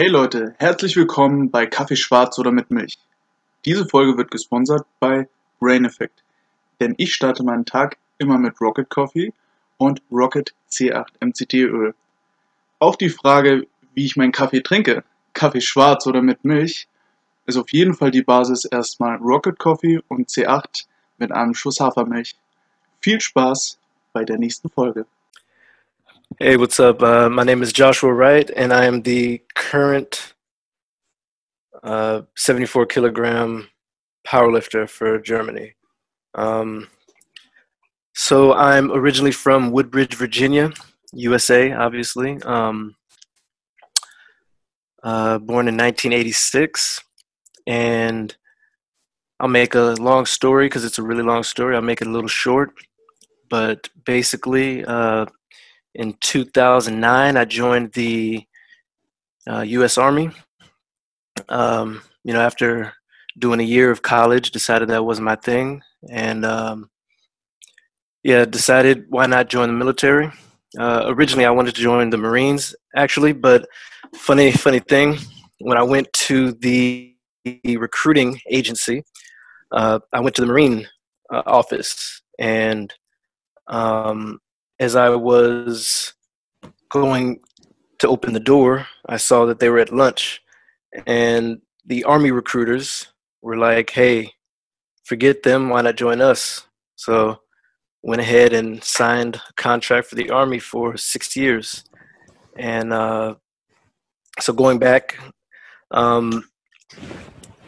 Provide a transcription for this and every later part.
Hey Leute, herzlich willkommen bei Kaffee schwarz oder mit Milch. Diese Folge wird gesponsert bei Brain Effect, denn ich starte meinen Tag immer mit Rocket Coffee und Rocket C8 MCT Öl. Auf die Frage, wie ich meinen Kaffee trinke, Kaffee schwarz oder mit Milch, ist auf jeden Fall die Basis erstmal Rocket Coffee und C8 mit einem Schuss Hafermilch. Viel Spaß bei der nächsten Folge. Hey, what's up? Uh, my name is Joshua Wright, and I am the current uh, 74 kilogram powerlifter for Germany. Um, so I'm originally from Woodbridge, Virginia, USA, obviously. Um, uh, born in 1986, and I'll make a long story because it's a really long story. I'll make it a little short, but basically, uh, in 2009, I joined the uh, U.S. Army. Um, you know, after doing a year of college, decided that wasn't my thing, and um, yeah, decided why not join the military. Uh, originally, I wanted to join the Marines, actually, but funny, funny thing, when I went to the, recruiting agency, uh, I went to the Marine uh, office, and um, as I was going to open the door, I saw that they were at lunch, and the Army recruiters were like, "Hey, forget them. Why not join us?" So went ahead and signed a contract for the Army for six years, and uh, so going back, um,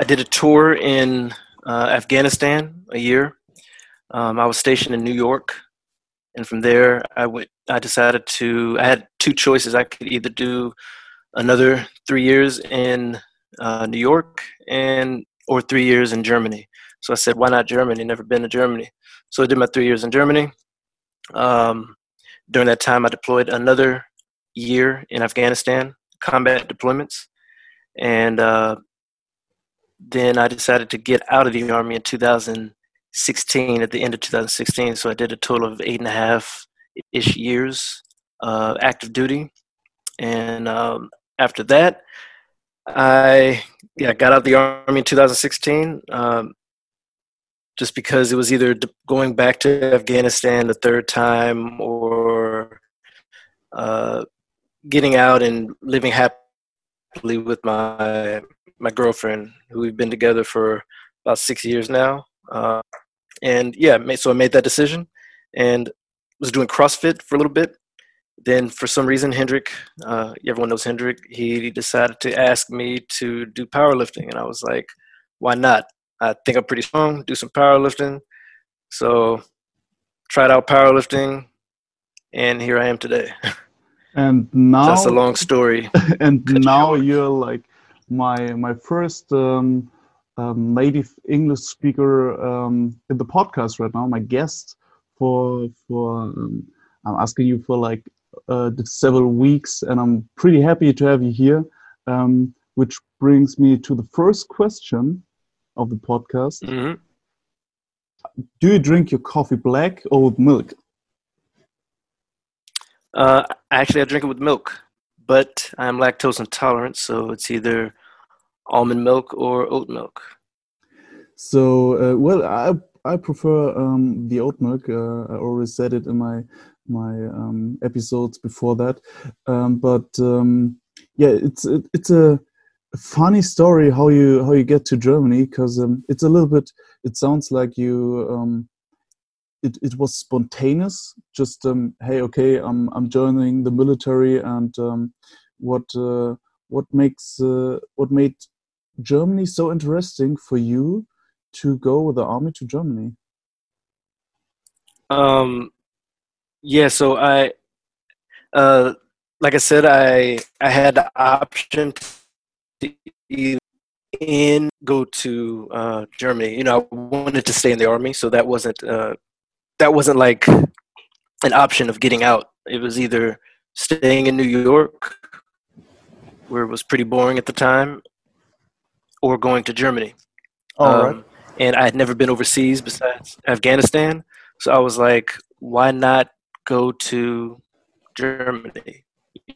I did a tour in uh, Afghanistan a year. Um, I was stationed in New York, and from there, I went. I decided to. I had two choices. I could either do another three years in uh, New York and or three years in Germany. So I said, why not Germany? Never been to Germany. So I did my three years in Germany. Um, during that time, I deployed another year in Afghanistan, combat deployments. And uh, then I decided to get out of the Army in 2016, at the end of 2016. So I did a total of eight and a half ish years uh, active duty. And um, after that, I yeah got out of the army in 2016. Um, just because it was either going back to Afghanistan the third time or uh, getting out and living happily with my my girlfriend, who we've been together for about six years now. Uh, and yeah, so I made that decision and was doing CrossFit for a little bit. Then, for some reason, Hendrik, uh, everyone knows Hendrik, he decided to ask me to do powerlifting. And I was like, why not? I think I'm pretty strong, do some powerlifting. So tried out powerlifting, and here I am today. And now that's a long story. and now you're like my my first um, um, native English speaker um, in the podcast right now. My guest for for um, I'm asking you for like uh, several weeks, and I'm pretty happy to have you here. Um, which brings me to the first question of the podcast. Mm-hmm. Do you drink your coffee black or with milk? Uh, actually, I drink it with milk, but I'm lactose intolerant, so it's either almond milk or oat milk. So, uh, well, I I prefer um, the oat milk. Uh, I always said it in my my um, episodes before that, um, but um, yeah, it's it, it's a funny story how you how you get to Germany because um, it's a little bit. It sounds like you. Um, it, it was spontaneous. Just hey, okay, I'm I'm joining the military, and what uh, what makes uh, what made Germany so interesting for you to go with the army to Germany? Um, yeah. So I, uh, like I said, I I had the option either in go to uh, Germany. You know, I wanted to stay in the army, so that wasn't uh, that wasn't like an option of getting out. It was either staying in New York, where it was pretty boring at the time, or going to Germany. um, And I had never been overseas besides Afghanistan, so I was like, why not go to Germany?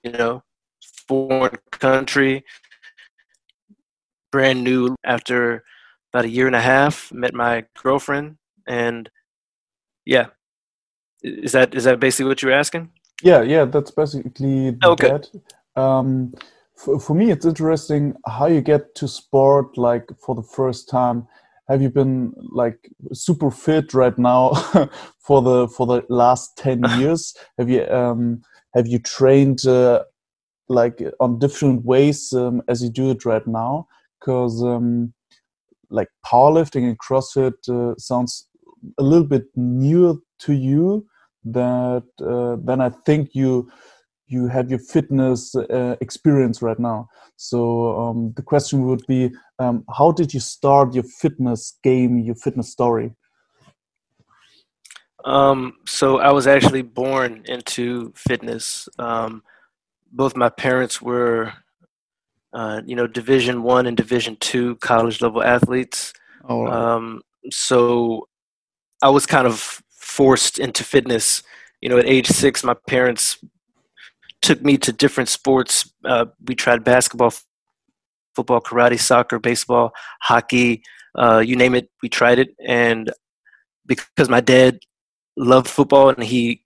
You know, foreign country brand new after about a year and a half. Met my girlfriend, and yeah, is that is that basically what you're asking? Yeah, yeah, that's basically okay. that. Um, for, for me, it's interesting how you get to sport like for the first time. Have you been like super fit right now for the for the last ten years? have you um, have you trained uh, like on different ways um, as you do it right now? Because um, like powerlifting and CrossFit uh, sounds a little bit newer to you that uh, then I think you you have your fitness uh, experience right now. So um, the question would be, um, how did you start your fitness game, your fitness story? Um, so I was actually born into fitness. Um, both my parents were, uh, you know, Division One and Division Two college level athletes. Oh. Um, so I was kind of forced into fitness. You know, at age six, my parents took me to different sports. Uh, we tried basketball, football, karate, soccer, baseball, hockey, uh, you name it, we tried it. And because my dad loved football and he,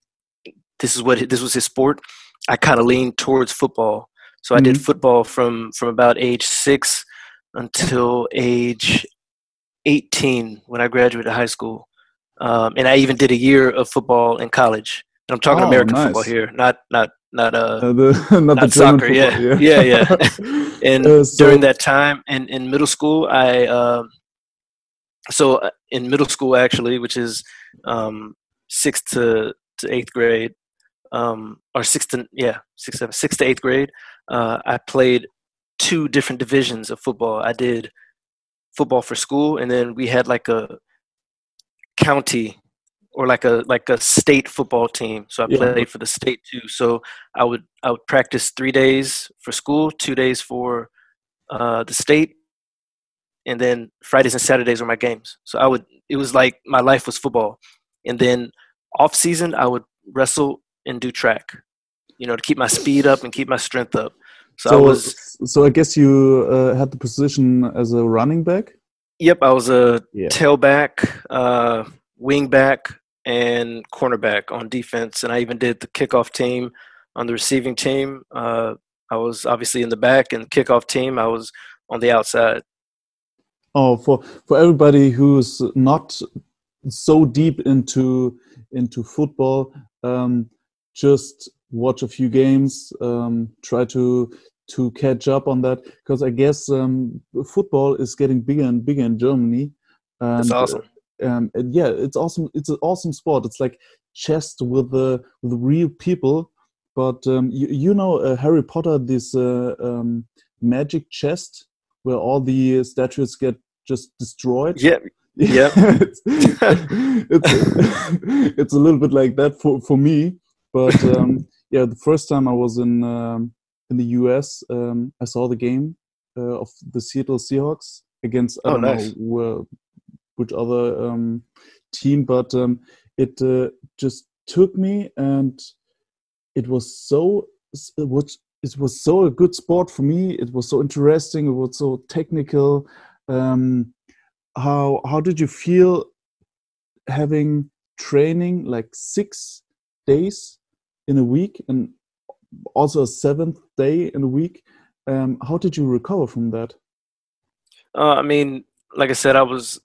this is what this was his sport, I kind of leaned towards football. So mm-hmm. I did mm-hmm. football from from about age six until age 18 when I graduated high school. Um, and I even did a year of football in college. And I'm talking oh, American nice. football here, not not not uh, uh the, not, not soccer. Yeah. yeah, yeah, yeah. and uh, so, during that time, in in middle school, I um, so uh, in middle school actually, which is um, sixth to to eighth grade, um, or sixth to yeah sixth seven, sixth to eighth grade, uh, I played two different divisions of football. I did football for school, and then we had like a county or like a like a state football team. So I yeah. played for the state too. So I would I would practice three days for school, two days for uh, the state, and then Fridays and Saturdays were my games. So I would it was like my life was football, and then off season I would wrestle and do track, you know, to keep my speed up and keep my strength up. So, so I was. So I guess you uh, had the position as a running back. Yep, I was a yeah. tailback, uh, wing back, and cornerback on defense, and I even did the kickoff team on the receiving team. Uh, I was obviously in the back, and the kickoff team I was on the outside. Oh, for for everybody who's not so deep into into football, um, just watch a few games, um, try to to catch up on that because I guess um, football is getting bigger and bigger in Germany. And, That's awesome. Um, and yeah, it's awesome. It's an awesome sport. It's like chess with the with real people. But um, you, you know uh, Harry Potter, this uh, um, magic chest where all the statues get just destroyed. Yeah, yeah. it's, it's, it's, a little bit like that for for me. But um, yeah, the first time I was in um, in the US, um, I saw the game uh, of the Seattle Seahawks against I oh, don't nice. know where, which other um, team, but um, it uh, just took me, and it was so was it was so a good sport for me. It was so interesting. It was so technical. Um, how how did you feel having training like six days in a week and also a seventh day in a week. Um, how did you recover from that? Uh, I mean, like I said, I was,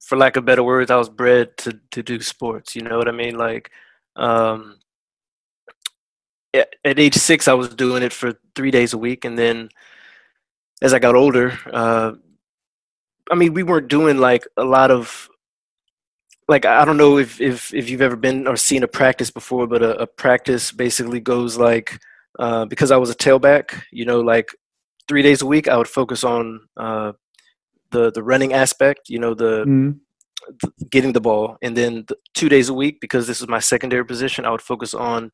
for lack of better words, I was bred to to do sports. You know what I mean? Like, um, at, age six, I was doing it for three days a week, and then as I got older, uh, I mean, we weren't doing like a lot of like I don't know if if if you've ever been or seen a practice before, but a, a practice basically goes like uh, because I was a tailback, you know, like three days a week I would focus on uh, the the running aspect, you know, the, mm. the getting the ball, and then the two days a week because this is my secondary position, I would focus on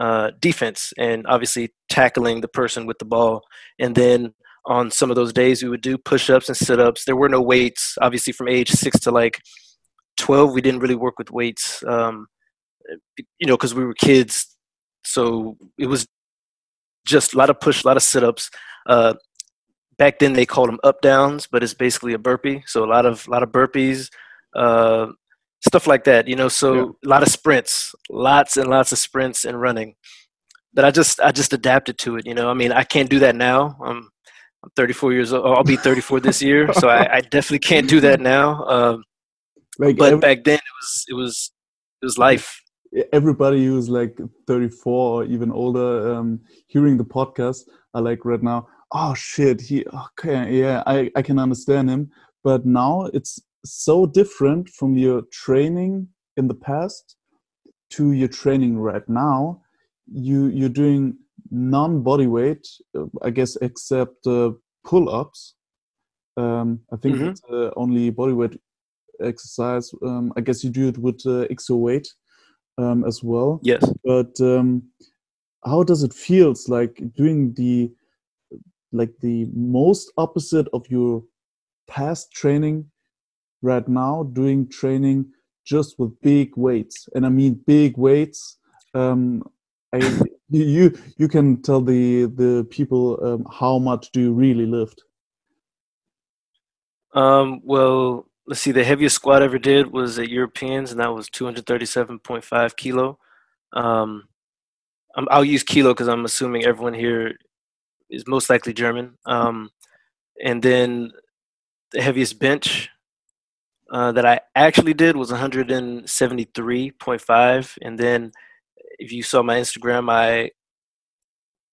uh, defense and obviously tackling the person with the ball, and then on some of those days we would do push-ups and sit-ups. There were no weights, obviously from age six to like 12 we didn't really work with weights um, you know because we were kids so it was just a lot of push a lot of sit-ups uh, back then they called them up downs, but it's basically a burpee. So a lot of a lot of burpees, uh, stuff like that. You know, so yeah. a lot of sprints, lots and lots of sprints and running. But I just I just adapted to it. You know, I mean, I can't do that now. I'm I'm 34 years old. I'll be 34 this year, so I, I, definitely can't do that now. Um, like but every, back then, it was it was it was life. Everybody who's like 34 or even older, um, hearing the podcast, are like right now. Oh shit! He okay, yeah, I I can understand him. But now it's so different from your training in the past to your training right now. You you're doing non body weight, uh, I guess, except uh, pull ups. Um, I think mm-hmm. it's uh, only body weight exercise. Um, I guess you do it with uh, XO weight um, as well. Yes. But um, how does it feels like doing the like the most opposite of your past training right now doing training just with big weights. And i mean big weights um, I, you you can tell the the people um, how much do you really lift? Um, well let's see the heaviest squat I ever did was at europeans and that was 237.5 kilo. Um, i'll use kilo because i'm assuming everyone here is most likely german um, and then the heaviest bench uh, that i actually did was 173.5 and then if you saw my Instagram, I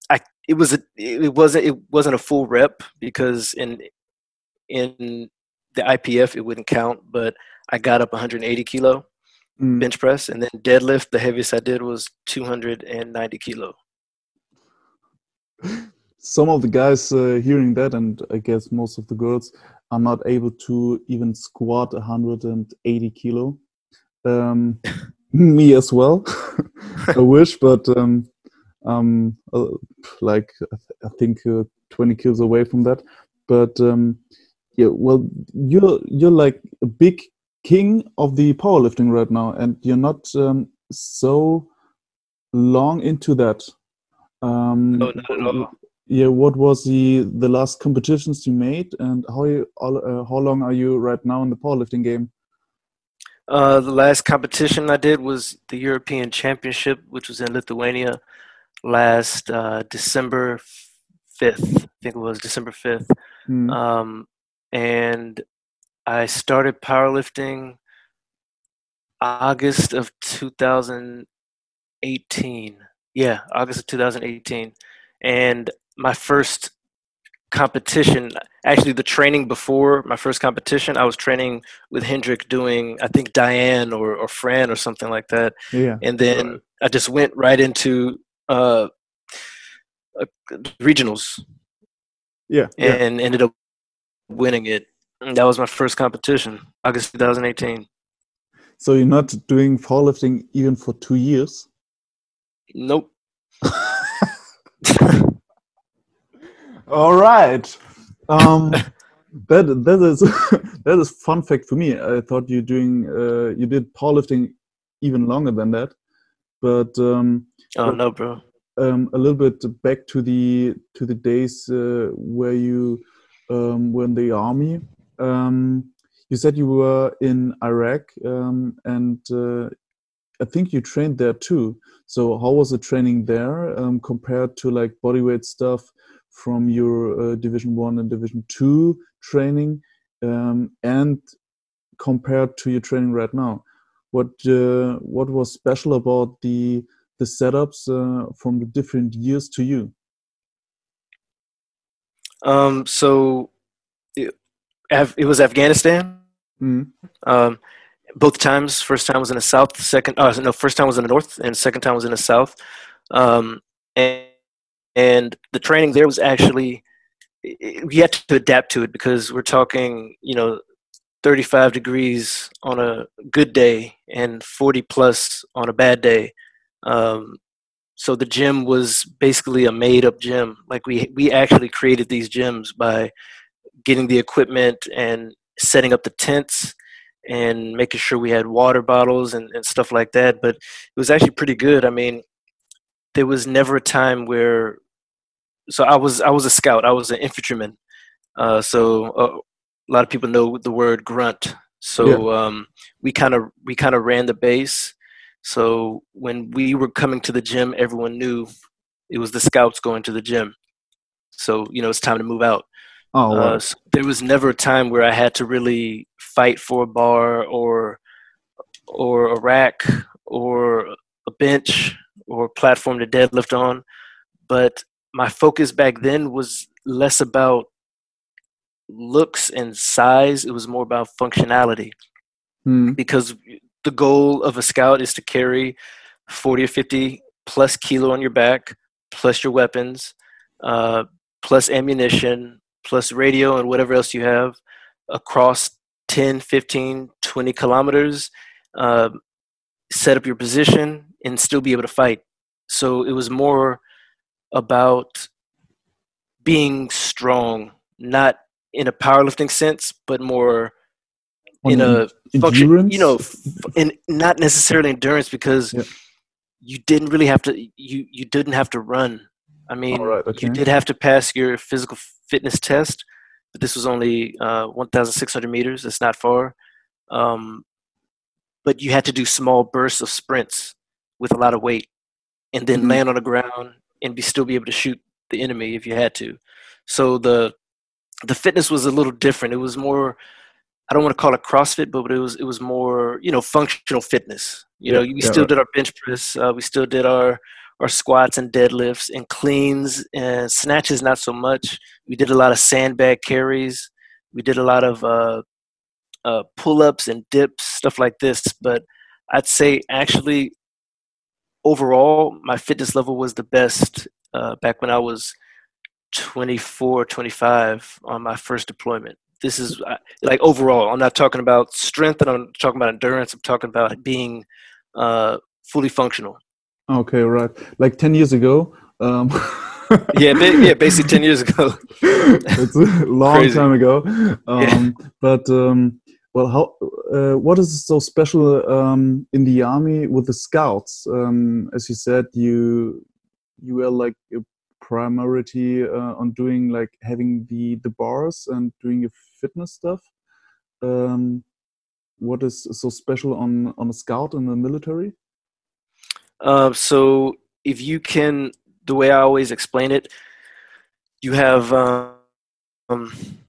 I it was a it wasn't it wasn't a full rep because in in the IPF it wouldn't count, but I got up 180 kilo mm. bench press and then deadlift. The heaviest I did was 290 kilo. Some of the guys uh, hearing that, and I guess most of the girls, are not able to even squat 180 kilo. Um, me as well. I wish, but um, um, uh, like I think uh, 20 kilos away from that. But um, yeah, well, you're you're like a big king of the powerlifting right now, and you're not um, so long into that. Um, no, all. Yeah, what was the the last competitions you made, and how you, uh, how long are you right now in the powerlifting game? Uh, the last competition I did was the European Championship, which was in Lithuania last uh, December 5th. I think it was December 5th. Mm. Um, and I started powerlifting August of 2018. Yeah, August of 2018. And my first competition actually the training before my first competition i was training with hendrik doing i think diane or, or fran or something like that. Yeah. And then right. i just went right into uh, uh, regionals. Yeah and yeah. ended up winning it. And that was my first competition august 2018 so you're not doing powerlifting even for two years? Nope All right. Um, that that is that is fun fact for me. I thought you doing uh, you did powerlifting even longer than that, but um, oh but, no, bro. Um, a little bit back to the to the days uh, where you um, were in the army. Um, you said you were in Iraq, um, and uh, I think you trained there too. So how was the training there um, compared to like bodyweight stuff from your uh, Division One and Division Two training, um, and compared to your training right now, what uh, what was special about the the setups uh, from the different years to you? Um, so it, it was Afghanistan. Mm. Um, both times. First time was in the south. Second, uh, no, first time was in the north, and second time was in the south. Um, and and the training there was actually we had to adapt to it because we're talking you know 35 degrees on a good day and 40 plus on a bad day. Um, so the gym was basically a made up gym. Like we we actually created these gyms by getting the equipment and setting up the tents and making sure we had water bottles and, and stuff like that. But it was actually pretty good. I mean there was never a time where so I was I was a scout. I was an infantryman, Uh, so uh, a lot of people know the word grunt. So yeah. um, we kind of we kind of ran the base. So when we were coming to the gym, everyone knew it was the scouts going to the gym. So you know it's time to move out. Oh, wow. uh, so there was never a time where I had to really fight for a bar or or a rack or a bench or platform to deadlift on. But my focus back then was less about looks and size, it was more about functionality. Mm. Because the goal of a scout is to carry 40 or 50 plus kilo on your back, plus your weapons, uh, plus ammunition, plus radio and whatever else you have across 10, 15, 20 kilometers, uh, set up your position, and still be able to fight. So it was more about being strong, not in a powerlifting sense, but more On in a function, endurance? you know, and not necessarily endurance because yeah. you didn't really have to, you, you didn't have to run. I mean, right, okay. you did have to pass your physical fitness test, but this was only uh, 1,600 meters. It's not far. Um, but you had to do small bursts of sprints with a lot of weight and then mm-hmm. land on the ground and be still be able to shoot the enemy if you had to. So the the fitness was a little different. It was more I don't want to call it CrossFit, but it was it was more you know functional fitness. You yeah, know, we yeah, still did our bench press, uh, we still did our our squats and deadlifts and cleans and snatches. Not so much. We did a lot of sandbag carries. We did a lot of uh, uh, pull ups and dips, stuff like this. But I'd say actually overall, my fitness level was the best uh, back when I was 24, 25 on my first deployment. This is uh, like overall. I'm not talking about strength, and I'm talking about endurance. I'm talking about being uh, fully functional. Okay, right. Like ten years ago. Um, yeah, yeah, basically ten years ago. it's a long Crazy. time ago. Um, yeah. But um, well, how? Uh, what is so special um, in the army with the scouts? Um, as you said, you you were like a priority uh, on doing like having the the bars and doing your fitness stuff. Um, what is so special on on a scout in the military? Uh, so if you can, the way I always explain it, you have um,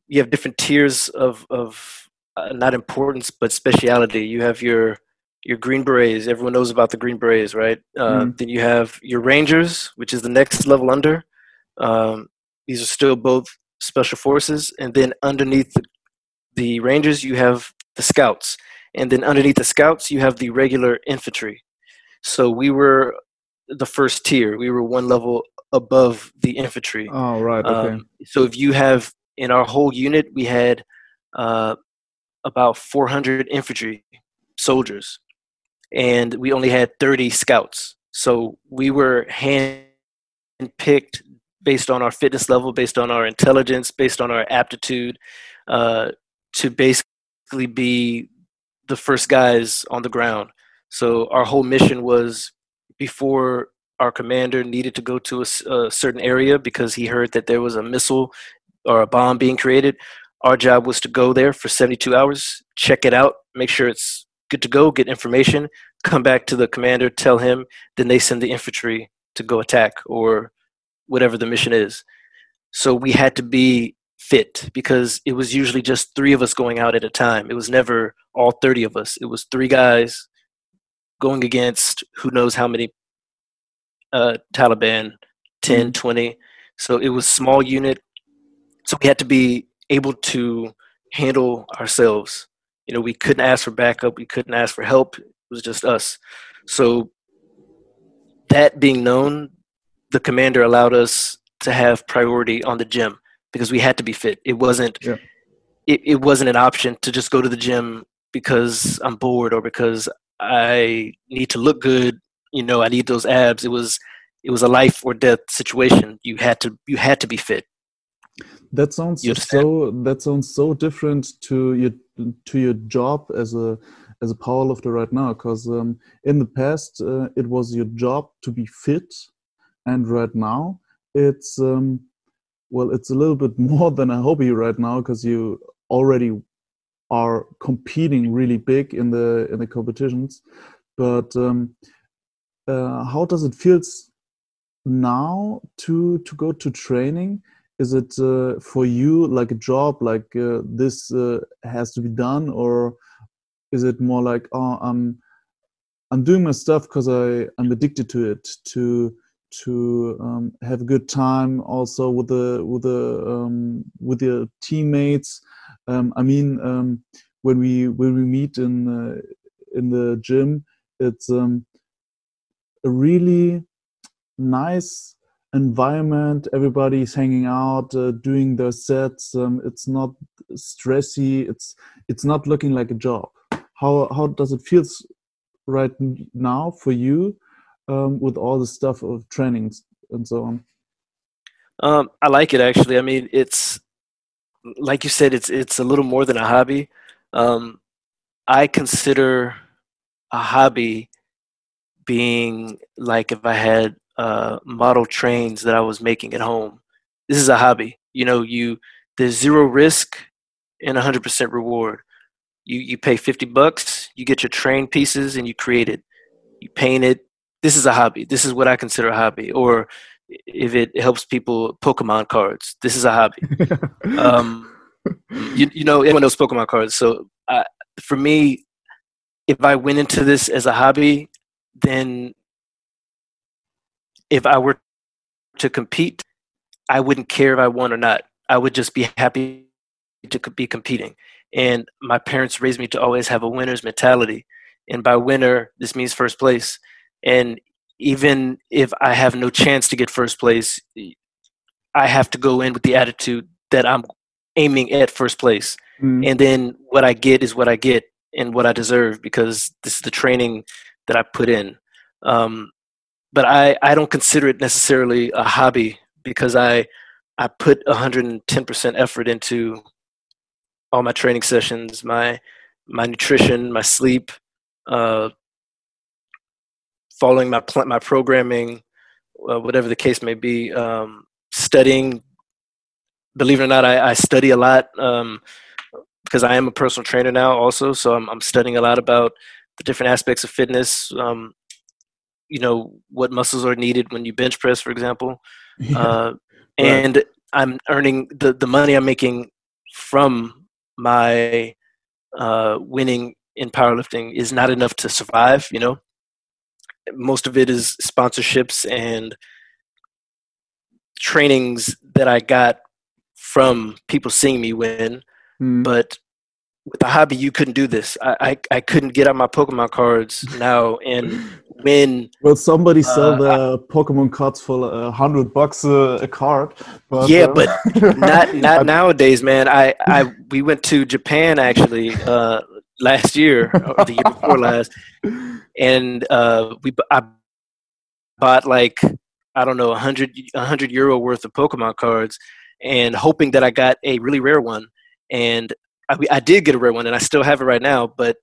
you have different tiers of of uh, not importance but speciality. You have your your Green Berets. Everyone knows about the Green Berets, right? Uh, mm. Then you have your Rangers, which is the next level under. Um, these are still both special forces, and then underneath the, the Rangers, you have the Scouts, and then underneath the Scouts, you have the regular infantry. So we were the first tier. We were one level above the infantry. Oh, right. Okay. Um, so if you have in our whole unit, we had uh, about 400 infantry soldiers, and we only had 30 scouts. So we were hand picked based on our fitness level, based on our intelligence, based on our aptitude, uh, to basically be the first guys on the ground. So our whole mission was before our commander needed to go to a, a certain area because he heard that there was a missile or a bomb being created. Our job was to go there for 72 hours, check it out, make sure it's good to go, get information, come back to the commander, tell him, then they send the infantry to go attack or whatever the mission is. So we had to be fit because it was usually just three of us going out at a time. It was never all 30 of us. It was three guys going against who knows how many uh, Taliban, 10, mm-hmm. 20. So it was small unit. So we had to be able to handle ourselves. You know, we couldn't ask for backup. We couldn't ask for help. It was just us. So that being known, the commander allowed us to have priority on the gym because we had to be fit. It wasn't yeah. it, it wasn't an option to just go to the gym because I'm bored or because I need to look good, you know, I need those abs. It was it was a life or death situation. You had to you had to be fit. That sounds so that sounds so different to your to your job as a as a powerlifter right now because um, in the past uh, it was your job to be fit and right now it's um, well, it's a little bit more than a hobby right now because you already are competing really big in the in the competitions. But um, uh, how does it feel now to to go to training? Is it uh, for you like a job, like uh, this uh, has to be done, or is it more like oh I'm I'm doing my stuff because I I'm addicted to it to to um, have a good time also with the with the um, with your teammates. Um, I mean, um, when we when we meet in uh, in the gym, it's um, a really nice environment. Everybody's hanging out, uh, doing their sets. Um, it's not stressy. It's it's not looking like a job. How how does it feel right now for you? um, with all the stuff of trainings and so on? Um, I like it actually. I mean, it's like you said, it's it's a little more than a hobby. Um, I consider a hobby being like if I had uh, model trains that I was making at home. This is a hobby. You know, you there's zero risk and 100% reward. You you pay 50 bucks, you get your train pieces, and you create it. You paint it, this is a hobby. This is what I consider a hobby. Or if it helps people, Pokemon cards. This is a hobby. um, you, you know, everyone knows Pokemon cards. So uh, for me, if I went into this as a hobby, then if I were to compete, I wouldn't care if I won or not. I would just be happy to be competing. And my parents raised me to always have a winner's mentality. And by winner, this means first place. And even if I have no chance to get first place, I have to go in with the attitude that I'm aiming at first place. Mm. And then what I get is what I get and what I deserve because this is the training that I put in. Um, but I, I don't consider it necessarily a hobby because I I put 110% effort into all my training sessions, my my nutrition, my sleep, uh, following my pl- my programming, uh, whatever the case may be, um, studying. Believe it or not, I, I study a lot um, because I am a personal trainer now, also. So I'm, I'm studying a lot about the different aspects of fitness. Um, you know what muscles are needed when you bench press, for example, yeah. uh, and right. I'm earning the the money I'm making from my uh, winning in powerlifting is not enough to survive. You know, most of it is sponsorships and trainings that I got from people seeing me win. Mm. But with a hobby, you couldn't do this. I, I, I, couldn't get out my Pokemon cards now and win. Well, somebody uh, sell the I, Pokemon cards for a hundred bucks a, a, card. But, yeah, uh, but not not nowadays, man. I, I we went to Japan actually uh, last year or the year before last, and uh, we I bought like I don't know a hundred a hundred euro worth of Pokemon cards, and hoping that I got a really rare one, and I, I did get a rare one, and I still have it right now, but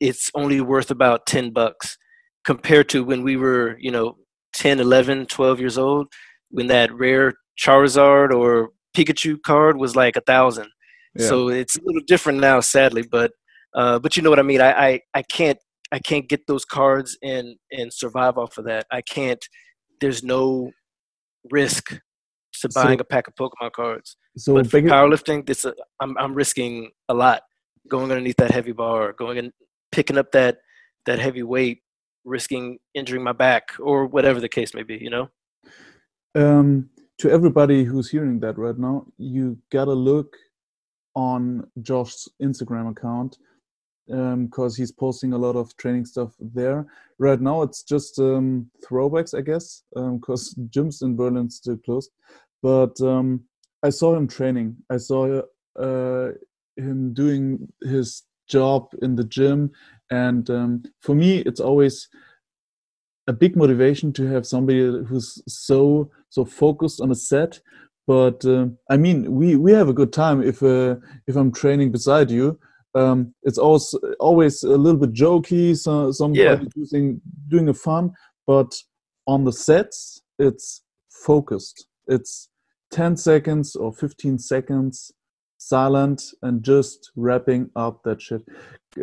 it's only worth about 10 bucks compared to when we were you know 10 11 12 years old when that rare charizard or pikachu card was like a thousand yeah. so it's a little different now sadly but uh, but you know what I mean. I, I I can't I can't get those cards and and survive off of that. I can't. There's no risk to buying so, a pack of Pokemon cards. So but for powerlifting, this uh, I'm I'm risking a lot. Going underneath that heavy bar, going and picking up that that heavy weight, risking injuring my back or whatever the case may be. You know. Um, to everybody who's hearing that right now, you gotta look on Josh's Instagram account because um, he's posting a lot of training stuff there. Right now, it's just um, throwbacks, I guess, because um, gyms in Berlin still closed. But um, I saw him training. I saw uh, him doing his job in the gym, and um, for me, it's always a big motivation to have somebody who's so so focused on a set. But uh, I mean, we we have a good time if uh, if I'm training beside you um, it's always always a little bit jokey, so somebody yeah. doing doing a fun, but on the sets it's focused. It's 10 seconds or 15 seconds silent and just wrapping up that shit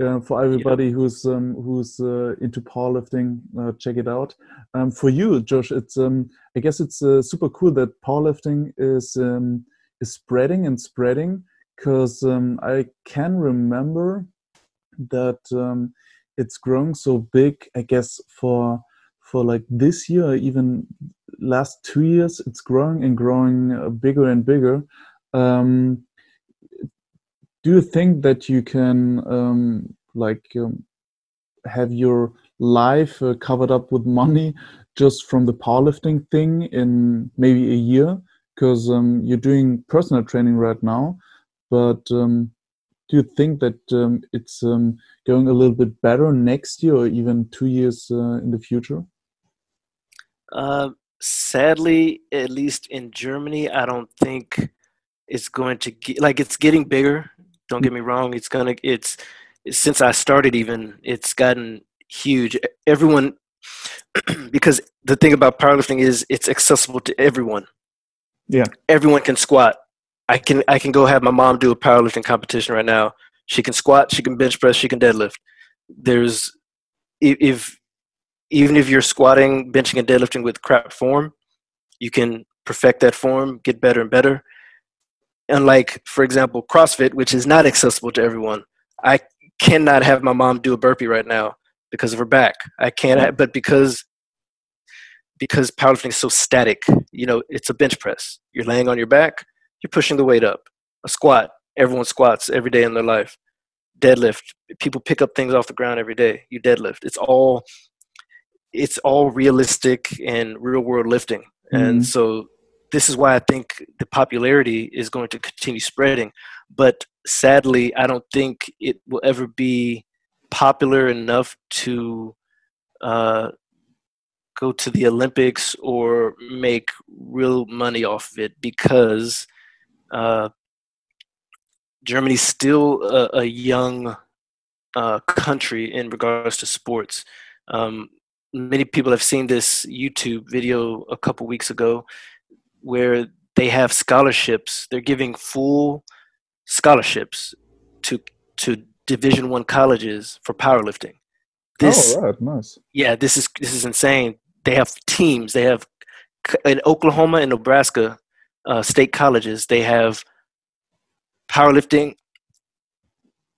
uh, for everybody yeah. who's um, who's uh, into powerlifting uh, check it out um, for you josh it's um, i guess it's uh, super cool that powerlifting is um, is spreading and spreading because um, i can remember that um, it's growing so big i guess for for like this year even last two years it's growing and growing uh, bigger and bigger. Um, do you think that you can um, like um, have your life uh, covered up with money just from the powerlifting thing in maybe a year? Because um, you're doing personal training right now but um, do you think that um, it's um, going a little bit better next year or even two years uh, in the future? Uh, sadly at least in germany i don't think it's going to get like it's getting bigger don't get me wrong. It's gonna. It's since I started even. It's gotten huge. Everyone, because the thing about powerlifting is it's accessible to everyone. Yeah. Everyone can squat. I can I can go have my mom do a powerlifting competition right now. She can squat. She can bench press. She can deadlift. There's if even if you're squatting, benching, and deadlifting with crap form, you can perfect that form, get better and better. Unlike for example crossfit which is not accessible to everyone i cannot have my mom do a burpee right now because of her back. I can't have, but because because powerlifting is so static you know it's a bench press. You're laying on your back you're pushing the weight up. A squat everyone squats every day in their life. Deadlift people pick up things off the ground every day. You deadlift. It's all it's all realistic and real world lifting mm-hmm. and so this is why I think the popularity is going to continue spreading. But sadly, I don't think it will ever be popular enough to uh, go to the Olympics or make real money off of it because uh, Germany's still a, a young uh, country in regards to sports. Um, many people have seen this YouTube video a couple weeks ago where they have scholarships. They're giving full scholarships to to Division One colleges for powerlifting. This, oh, right, nice. Yeah, this is this is insane. They have teams. They have in Oklahoma and Nebraska uh, state colleges. They have powerlifting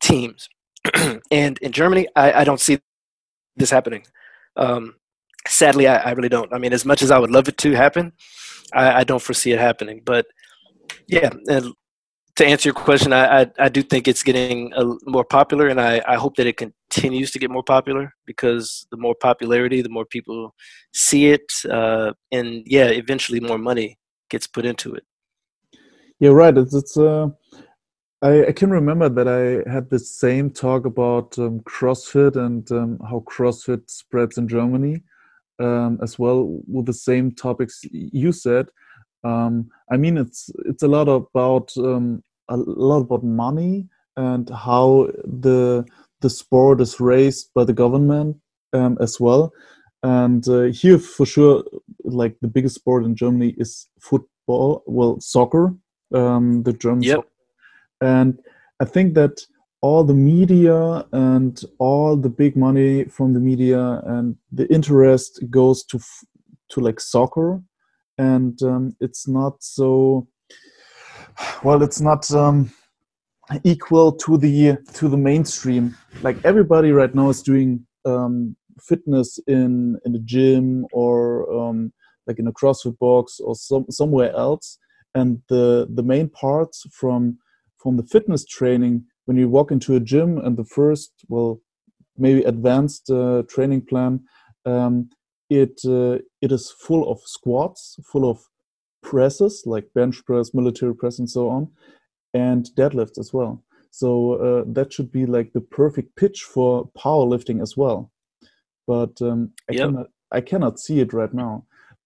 teams, and in Germany, I, I, don't see this happening. Um, sadly, I, I really don't. I mean, as much as I would love it to happen, I, I don't foresee it happening. But yeah, to answer your question, I, I, I do think it's getting a, more popular, and I, I hope that it continues to get more popular because the more popularity, the more people see it, uh, and yeah, eventually more money gets put into it. Yeah, right. It's, it's uh, I, I can remember that I had the same talk about um, CrossFit and um, how CrossFit spreads in Germany um, as well with the same topics you said. Um, I mean, it's it's a lot about um, a lot about money and how the the sport is raised by the government um, as well. And uh, here, for sure, like the biggest sport in Germany is football. Well, soccer, um, the German. Yep. And I think that all the media and all the big money from the media and the interest goes to to like soccer. And um, it's not so well it's not um, equal to the to the mainstream. Like everybody right now is doing um, fitness in in the gym or um, like in a crossfit box or some, somewhere else. And the the main parts from from the fitness training when you walk into a gym and the first, well, maybe advanced uh, training plan, um, it uh, it is full of squats, full of presses like bench press, military press, and so on, and deadlifts as well. So uh, that should be like the perfect pitch for powerlifting as well. But um, I yep. cannot I cannot see it right now.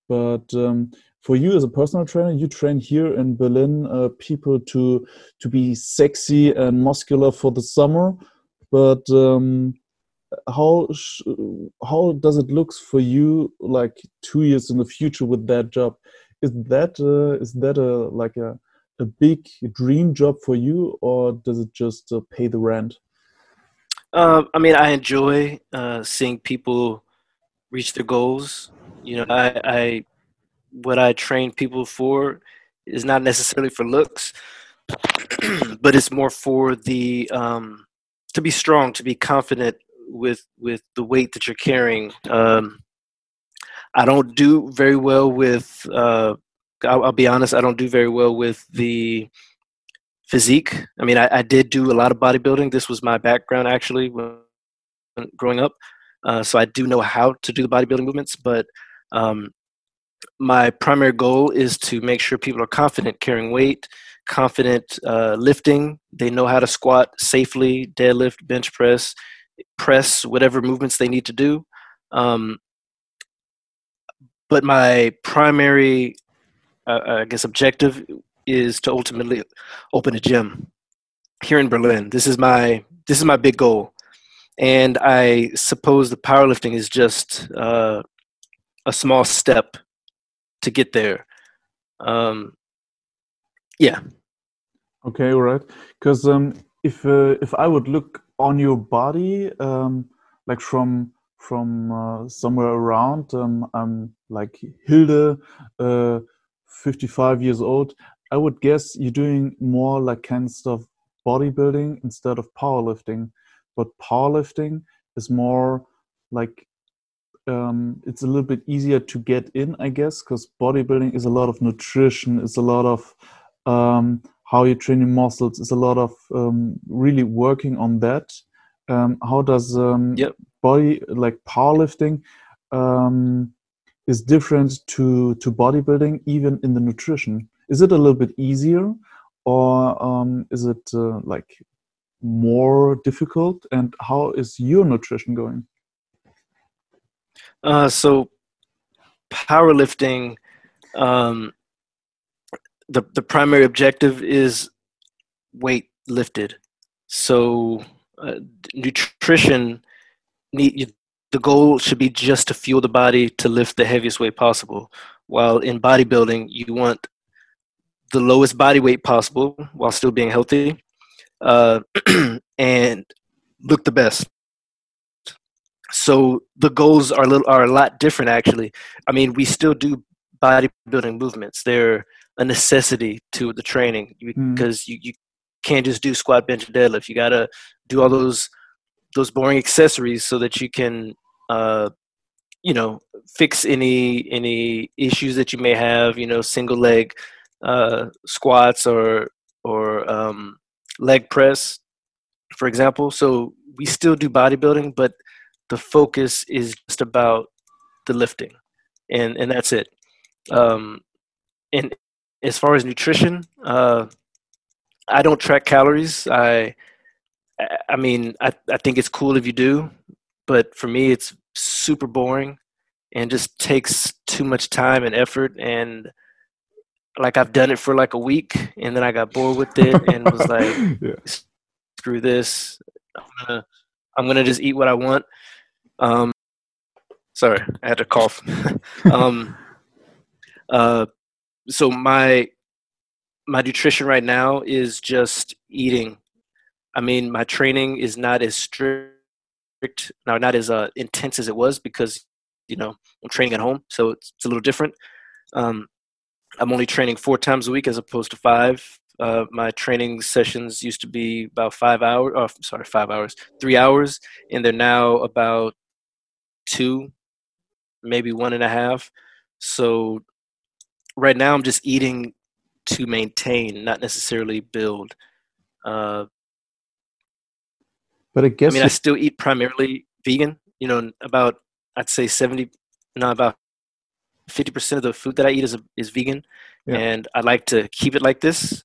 But um, for you as a personal trainer, you train here in Berlin uh, people to to be sexy and muscular for the summer. But um, how how does it look for you like two years in the future with that job? is that uh, is that a like a a big dream job for you, or does it just uh, pay the rent? Uh, I mean, I enjoy uh, seeing people reach their goals. You know, I, I what I train people for is not necessarily for looks, but it's more for the um, to be strong, to be confident with with the weight that you're carrying. Um, I don't do very well with. Uh, I'll, I'll, be honest. I don't do very well with the physique. I mean, I, I, did do a lot of bodybuilding. This was my background actually when growing up. Uh, so I do know how to do the bodybuilding movements, but um, my primary goal is to make sure people are confident carrying weight, confident uh, lifting. They know how to squat safely, deadlift, bench press, press, whatever movements they need to do. Um, but my primary, uh, I guess, objective is to ultimately open a gym here in Berlin. This is my this is my big goal, and I suppose the powerlifting is just uh, a small step to get there. Um, yeah. Okay, right. Because um, if uh, if I would look on your body, um, like from from uh, somewhere around, um, I'm like Hilde, uh, 55 years old. I would guess you're doing more like kind of bodybuilding instead of powerlifting. But powerlifting is more like um, it's a little bit easier to get in, I guess, because bodybuilding is a lot of nutrition, it's a lot of um, how you train your muscles, it's a lot of um, really working on that. Um, how does um, yep. body like powerlifting um, is different to to bodybuilding, even in the nutrition? Is it a little bit easier, or is it uh, like more difficult? And how is your nutrition going? Uh, so powerlifting, um, the the primary objective is weight lifted. So uh, nutrition need the goal should be just to fuel the body to lift the heaviest weight possible. While in bodybuilding, you want the lowest body weight possible while still being healthy uh, and look the best so the goals are a little are a lot different actually. I mean we still do bodybuilding movements. They're a necessity to the training because mm. you, you can't just do squat bench deadlift. You gotta do all those those boring accessories so that you can uh you know fix any any issues that you may have you know single leg uh squats or or um leg press for example. So we still do bodybuilding but the focus is just about the lifting, and and that's it. Um, and as far as nutrition, uh, I don't track calories. I I mean, I, I think it's cool if you do, but for me, it's super boring and just takes too much time and effort. And like I've done it for like a week, and then I got bored with it and was like, yeah. "Screw this! I'm gonna I'm gonna just eat what I want." Um, sorry, I had to cough. um, uh, so my my nutrition right now is just eating. I mean, my training is not as strict, now not as uh, intense as it was because you know I'm training at home, so it's, it's a little different. Um, I'm only training four times a week as opposed to five. Uh, my training sessions used to be about five hours. Oh, sorry, five hours, three hours, and they're now about two, maybe one and a half. So right now I'm just eating to maintain, not necessarily build. Uh, but I guess I mean, I still eat primarily vegan. You know, about I'd say seventy, no, about fifty percent of the food that I eat is is vegan, yeah. and I like to keep it like this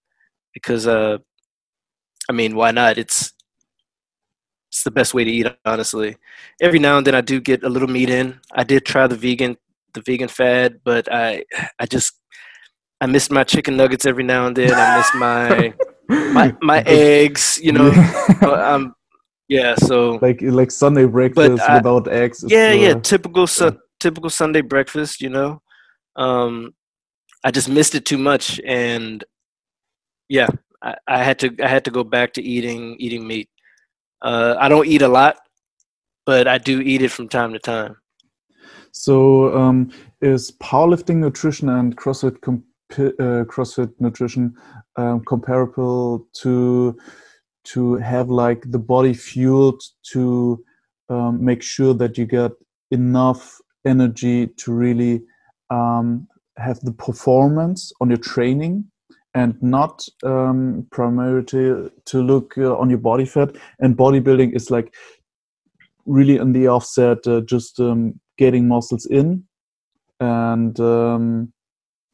because, uh, I mean, why not? It's it's the best way to eat honestly. Every now and then i do get a little meat in. I did try the vegan the vegan fad but i i just i miss my chicken nuggets every now and then. I miss my my my eggs you know? Um yeah so like like sunday breakfast I, without eggs yeah yeah typical su- typical sunday breakfast you know? Um I just missed it too much, and yeah, I, I had to I had to go back to eating eating meat. Uh, I don't eat a lot, but I do eat it from time to time. So, um, is powerlifting nutrition and CrossFit uh, CrossFit nutrition um, comparable to to have like the body fueled to um, make sure that you get enough energy to really um, have the performance on your training and not um, primarily to, to look uh, on your body fat. And bodybuilding is like really in the offset uh, just um, getting muscles in. And um,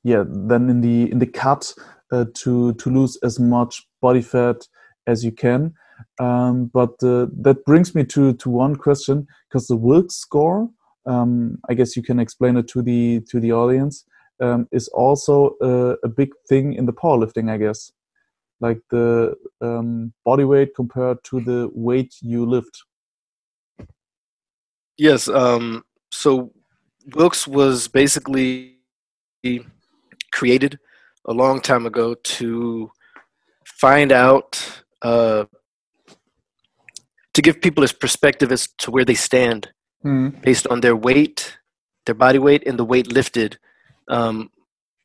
yeah then in the in the cut uh, to to lose as much body fat as you can. Um, but uh, that brings me to to one question because the Wilks score um, I guess you can explain it to the to the audience um, is also a, a, big thing in the powerlifting I guess like the um, body weight compared to the weight you lift yes um, so Wilks was basically created a long time ago to find out uh, to give people a perspective as to where they stand mm. based on their weight, their body weight, and the weight lifted um,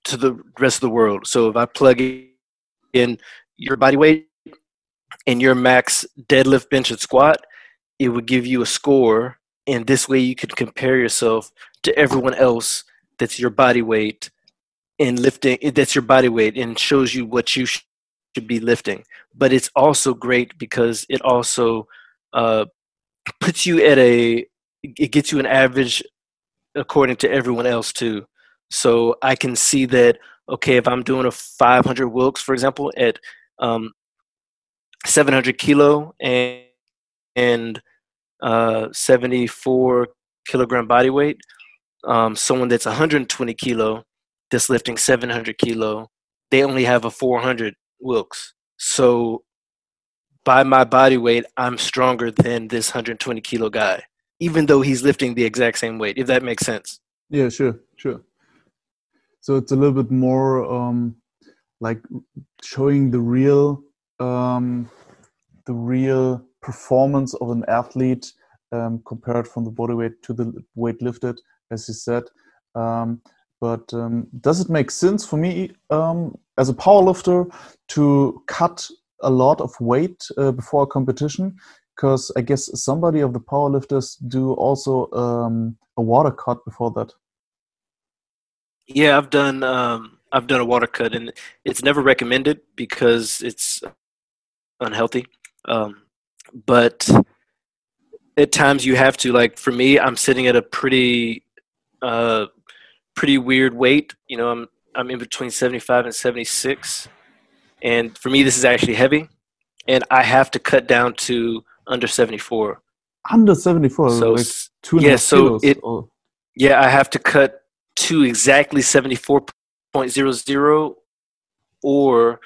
to the rest of the world. So if I plug in your body weight and your max deadlift, bench, and squat, it would give you a score, and this way you can compare yourself to everyone else that's your body weight in lifting that's your body weight and shows you what you should be lifting but it's also great because it also uh, puts you at a it gets you an average according to everyone else too so i can see that okay if i'm doing a 500 wilks for example at um, 700 kilo and and uh, 74 kilogram body weight um, someone that's 120 kilo that's lifting 700 kilo, they only have a 400 Wilks. So by my body weight, I'm stronger than this 120 kilo guy, even though he's lifting the exact same weight, if that makes sense. Yeah, sure, sure. So it's a little bit more um, like showing the real, um, the real performance of an athlete um, compared from the body weight to the weight lifted, as you said. Um, but um, does it make sense for me um, as a powerlifter to cut a lot of weight uh, before a competition? Because I guess somebody of the powerlifters do also a water cut before that. Yeah, I've done um, I've done a water cut, and it's never recommended because it's unhealthy. Um, but at times you have to. Like for me, I'm sitting at a pretty uh, pretty weird weight. You know, I'm I'm in between 75 and 76, and for me, this is actually heavy, and I have to cut down to under 74. Under 74, so like two and yeah, so it, or? yeah, I have to cut to exactly 74.00 or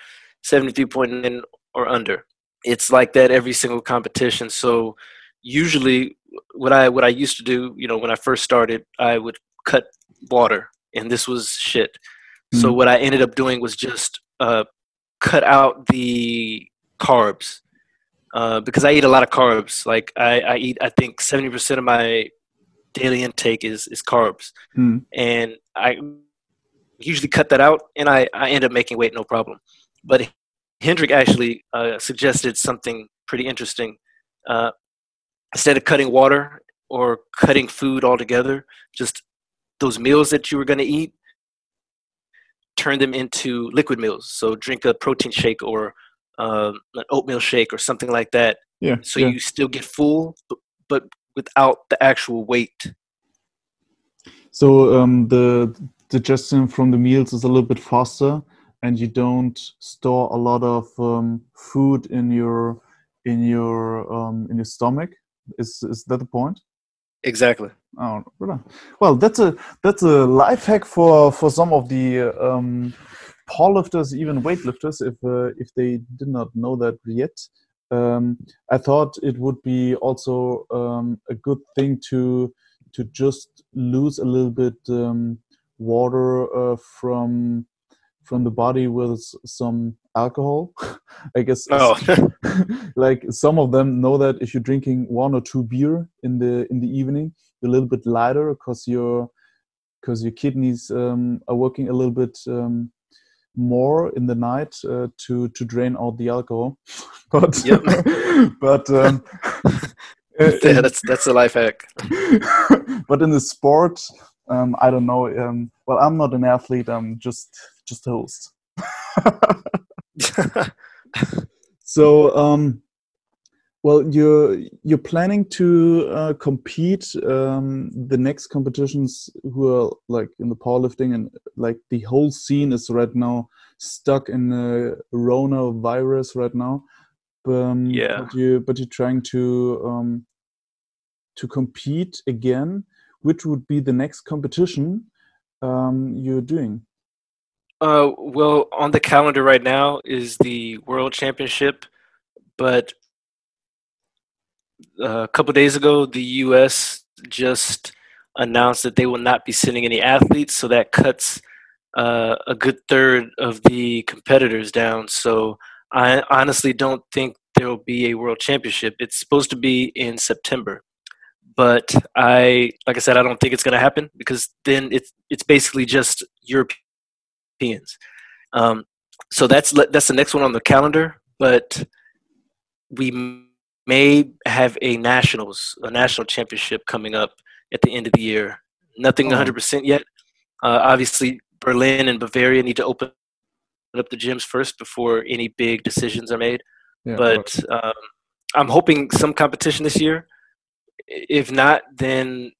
73.9 or under. It's like that every single competition. So usually, what I what I used to do, you know, when I first started, I would cut water, and this was shit. Mm-hmm. So what I ended up doing was just uh, cut out the carbs uh, because I eat a lot of carbs. Like I, I eat, I think seventy percent of my daily intake is is carbs, mm. and I usually cut that out, and I I end up making weight no problem. But Hendrik actually uh, suggested something pretty interesting. Uh, instead of cutting water or cutting food altogether, just those meals that you were going to eat, turn them into liquid meals. So drink a protein shake or um, an oatmeal shake or something like that. Yeah. So yeah. you still get full, but, but without the actual weight. So um, the digestion from the meals is a little bit faster, and you don't store a lot of um, food in your in your um, in your stomach. Is is that the point? Exactly. Oh, well, that's a that's a life hack for for some of the um, powerlifters, even weightlifters, if uh, if they did not know that yet. Um, I thought it would be also um, a good thing to to just lose a little bit um, water uh, from from the body with some alcohol. I guess. Oh. like some of them know that if you're drinking one or two beer in the in the evening, you're a little bit lighter because your because your kidneys um, are working a little bit um, more in the night uh, to to drain out the alcohol. but but um, yeah, that's that's a life hack. but in the sport, um, I don't know. Um, well, I'm not an athlete. I'm just just a host. so, um, well, you're you're planning to uh, compete um, the next competitions who are like in the powerlifting and like the whole scene is right now stuck in the Rona virus right now. Um, yeah. But you but you're trying to um, to compete again. Which would be the next competition um, you're doing? Uh, well, on the calendar right now is the World Championship, but a couple days ago, the U.S. just announced that they will not be sending any athletes, so that cuts uh, a good third of the competitors down. So I honestly don't think there will be a World Championship. It's supposed to be in September, but I, like I said, I don't think it's going to happen because then it's it's basically just Europeans. Um, so that's that's the next one on the calendar. But we may have a nationals, a national championship coming up at the end of the year. Nothing 100% yet. Uh, obviously, Berlin and Bavaria need to open up the gyms first before any big decisions are made. Yeah, but um, I'm hoping some competition this year. If not, then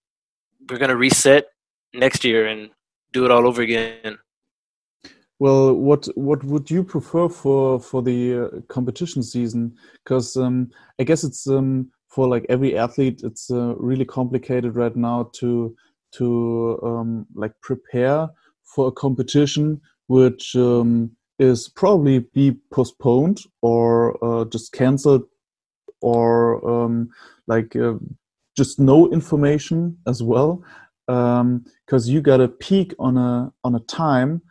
we're going to reset next year and do it all over again. Well, what what would you prefer for for the uh, competition season? Because um, I guess it's um, for like every athlete, it's uh, really complicated right now to to um, like prepare for a competition which um, is probably be postponed or uh, just cancelled or um, like uh, just no information as well because um, you got a peak on a on a time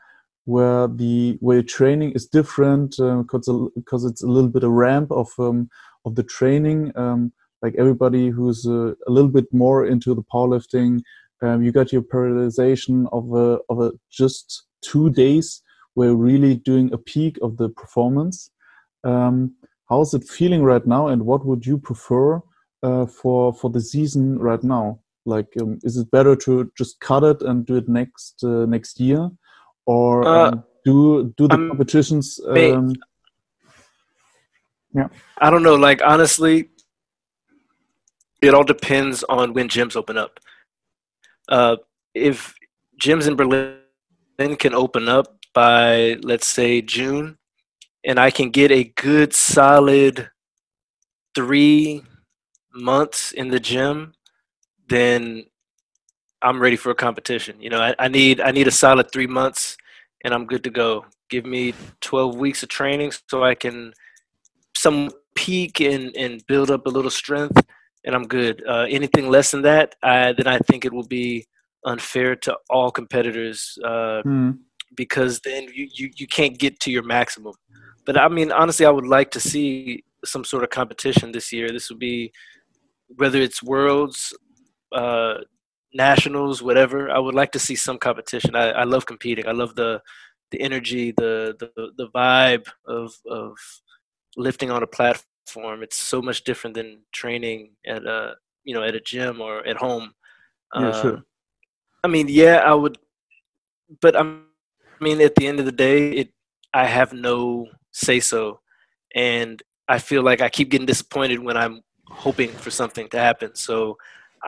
where the where training is different because uh, because it's a little bit a ramp of um, of the training. Um, like everybody who's uh, a little bit more into the powerlifting, um, you got your periodization of a, of a just two days where really doing a peak of the performance. Um, how's it feeling right now, and what would you prefer uh, for for the season right now? Like, um, is it better to just cut it and do it next uh, next year? Or uh, um, do do the competitions? Um, yeah, I don't know. Like honestly, it all depends on when gyms open up. Uh, if gyms in Berlin can open up by let's say June, and I can get a good solid three months in the gym, then I'm ready for a competition. You know, I, I need I need a solid three months, and I'm good to go. Give me 12 weeks of training so I can some peak and and build up a little strength, and I'm good. Uh, anything less than that, I, then I think it will be unfair to all competitors uh, mm. because then you, you you can't get to your maximum. But I mean, honestly, I would like to see some sort of competition this year. This would be whether it's worlds, uh, nationals, whatever. I would like to see some competition. I, I love competing. I love the the energy, the the the vibe of of lifting on a platform. It's so much different than training at a you know at a gym or at home. Yeah, uh, sure. I mean, yeah, I would, but I'm, I mean, at the end of the day, it I have no say so, and I feel like I keep getting disappointed when I'm hoping for something to happen. So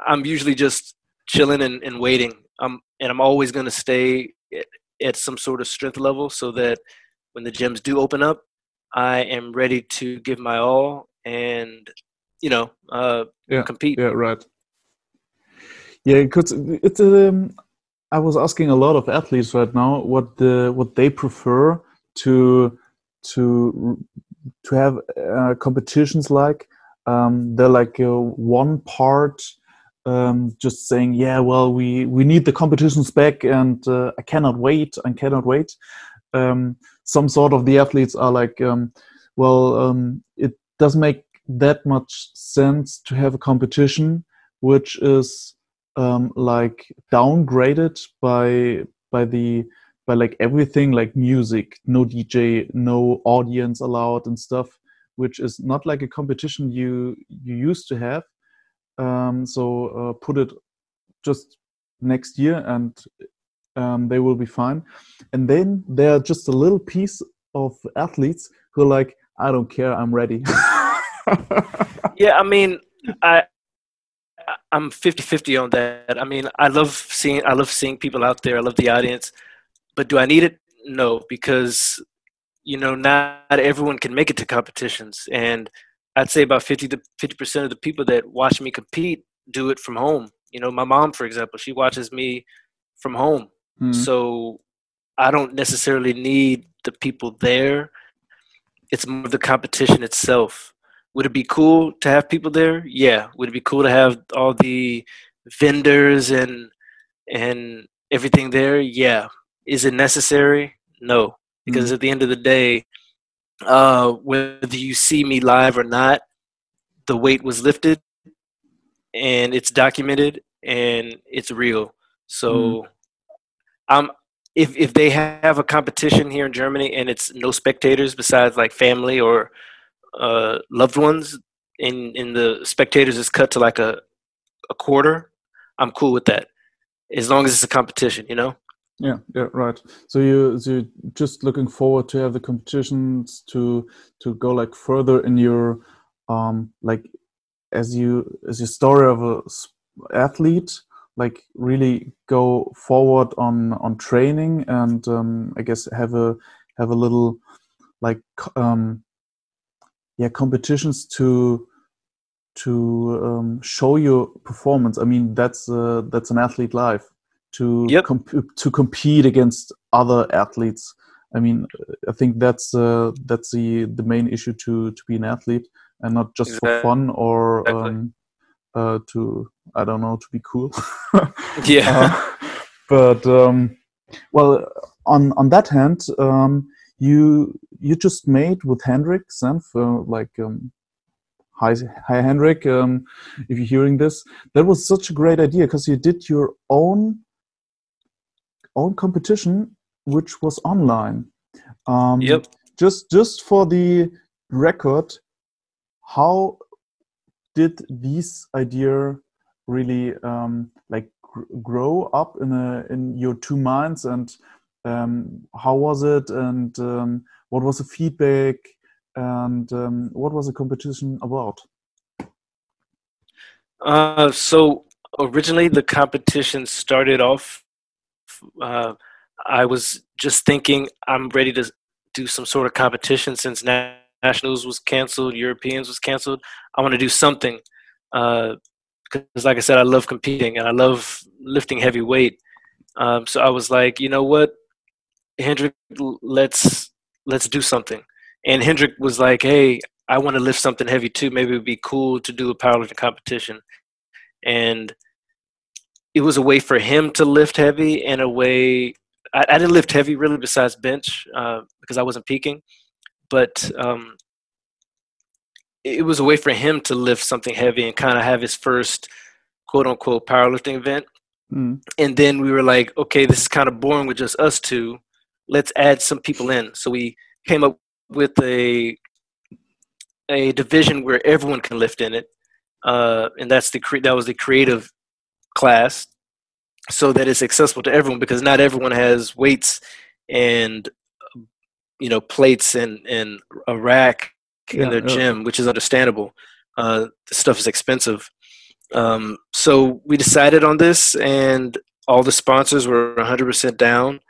I'm usually just chilling and, and waiting. I'm and I'm always going to stay at, at some sort of strength level so that when the gyms do open up, I am ready to give my all and you know uh, yeah, compete. Yeah, right. Yeah, because it's um, I was asking a lot of athletes right now what the what they prefer to to to have uh, competitions like. Um, they're like uh, one part um, just saying, "Yeah, well, we we need the competitions back, and uh, I cannot wait, I cannot wait." Um, some sort of the athletes are like, um, "Well, um, it doesn't make that much sense to have a competition which is um, like downgraded by by the by like everything like music no dj no audience allowed and stuff which is not like a competition you you used to have um, so uh, put it just next year and um, they will be fine and then there are just a little piece of athletes who are like i don't care i'm ready yeah i mean i I'm 50-50 on that. I mean, I love seeing I love seeing people out there. I love the audience. But do I need it? No, because you know, not everyone can make it to competitions and I'd say about 50 to 50% of the people that watch me compete do it from home. You know, my mom for example, she watches me from home. Mm-hmm. So I don't necessarily need the people there. It's more the competition itself. Would it be cool to have people there? Yeah. Would it be cool to have all the vendors and and everything there? Yeah. Is it necessary? No. Because mm-hmm. at the end of the day, uh, whether you see me live or not, the weight was lifted and it's documented and it's real. So mm. um if if they have a competition here in Germany and it's no spectators besides like family or uh, loved ones and, in the spectators is cut to like a, a quarter, I'm cool with that. As long as it's a competition, you know? Yeah, yeah, right. So you so you're just looking forward to have the competitions to to go like further in your um like as you as your story of a athlete like really go forward on on training and um I guess have a have a little like um yeah competitions to to um, show your performance. I mean, that's uh, that's an athlete life to yep. comp- to compete against other athletes. I mean, I think that's uh, that's the the main issue to to be an athlete and not just exactly. for fun or exactly. um, uh, to I don't know to be cool. yeah, uh, but um, well, on on that hand, um, you you just made with Hendrik Senf, uh, like um, hi hi Hendrik, um, if you're hearing this, that was such a great idea because you did your own own competition, which was online. Um, yep. Just just for the record, how did this idea really um, like gr grow up in a in your two minds and um, how was it and um, what was the feedback and um, what was the competition about uh, so originally the competition started off uh, i was just thinking i'm ready to do some sort of competition since nationals was canceled europeans was canceled i want to do something uh, because like i said i love competing and i love lifting heavy weight um, so i was like you know what Hendrik, let's let's do something. And Hendrik was like, hey, I want to lift something heavy too. Maybe it'd be cool to do a powerlifting competition. And it was a way for him to lift heavy and a way I, I didn't lift heavy really besides bench uh, because I wasn't peaking, but um, it was a way for him to lift something heavy and kind of have his first quote unquote powerlifting event. Mm. And then we were like, okay, this is kind of boring with just us two let's add some people in. So we came up with a a division where everyone can lift in it, uh, and that's the cre- that was the creative class, so that it's accessible to everyone because not everyone has weights and you know plates and and a rack yeah, in their yeah. gym, which is understandable. Uh, the stuff is expensive. Um, so we decided on this, and all the sponsors were 100% down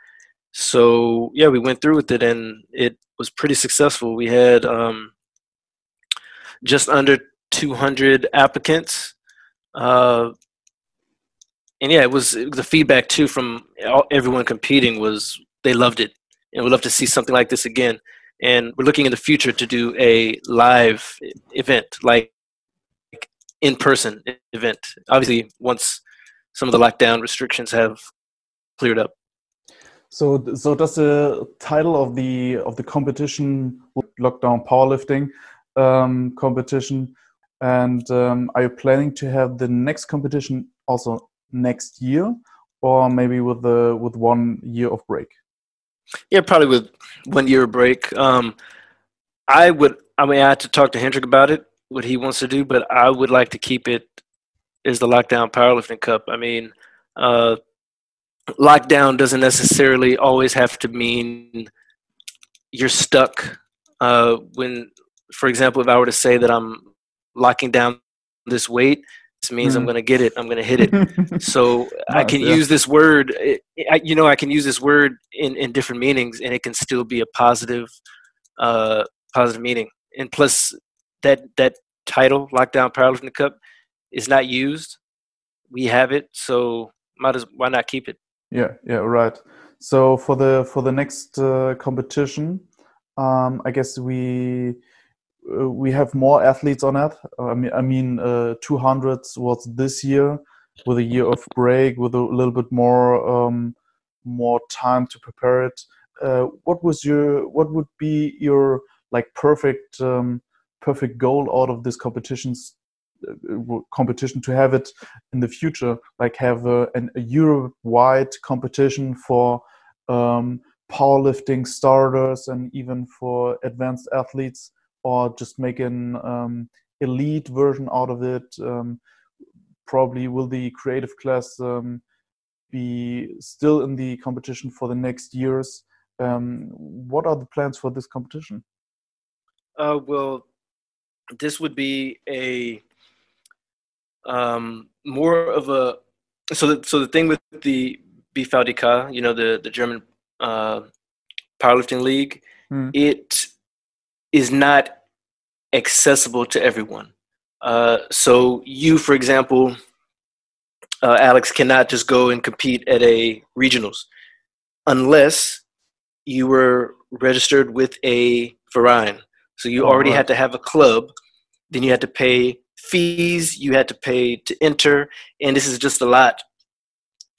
so yeah, we went through with it, and it was pretty successful. We had um, just under 200 applicants, uh, and yeah, it was the feedback too from all, everyone competing was they loved it, and we'd love to see something like this again. And we're looking in the future to do a live event, like in-person event. Obviously, once some of the lockdown restrictions have cleared up. So, so does the title of the of the competition lockdown powerlifting um, competition, and um, are you planning to have the next competition also next year, or maybe with the with one year of break? Yeah, probably with one year of break. Um, I would. I mean, I had to talk to Hendrik about it, what he wants to do, but I would like to keep it as the Lockdown Powerlifting Cup. I mean, uh, lockdown doesn't necessarily always have to mean you're stuck. Uh, when, for example, if I were to say that I'm locking down this weight, means mm. I'm going to get it. I'm going to hit it. so nice, I can yeah. use this word. It, I, you know, I can use this word in, in different meanings, and it can still be a positive, uh, positive meaning. And plus, that that title, Lockdown Powerlifting Cup, is not used. We have it, so might as why not keep it? Yeah, yeah, right. So for the for the next uh, competition, um, I guess we uh, we have more athletes on it. I mean, I mean, uh, 200s was this year with a year of break, with a little bit more um, more time to prepare it. Uh, what was your what would be your like perfect um, perfect goal out of this competitions uh, competition to have it in the future like have a, an, a europe wide competition for um, powerlifting starters and even for advanced athletes or just make an um, elite version out of it um, probably will the creative class um, be still in the competition for the next years um, what are the plans for this competition uh, well this would be a um, more of a so the, so the thing with the BVDK, you know, the the German uh, powerlifting league, mm. it is not accessible to everyone. Uh, so you, for example, uh, Alex, cannot just go and compete at a regionals unless you were registered with a Verein. So you oh, already right. had to have a club. Then you had to pay fees you had to pay to enter, and this is just a lot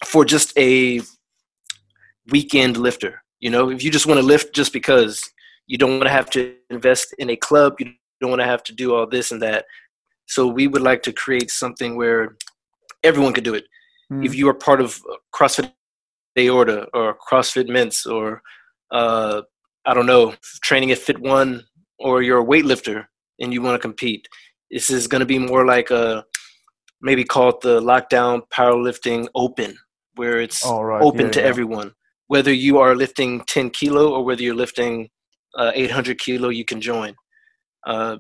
for just a weekend lifter. You know, if you just want to lift just because you don't want to have to invest in a club, you don't want to have to do all this and that. So we would like to create something where everyone could do it. Mm. If you are part of CrossFit Aorta or CrossFit Mints or uh, I don't know, training at Fit One, or you're a weightlifter and you want to compete, this is going to be more like a maybe call it the lockdown powerlifting open, where it's right. open yeah, to yeah. everyone. Whether you are lifting 10 kilo or whether you're lifting uh, 800 kilo, you can join. Uh,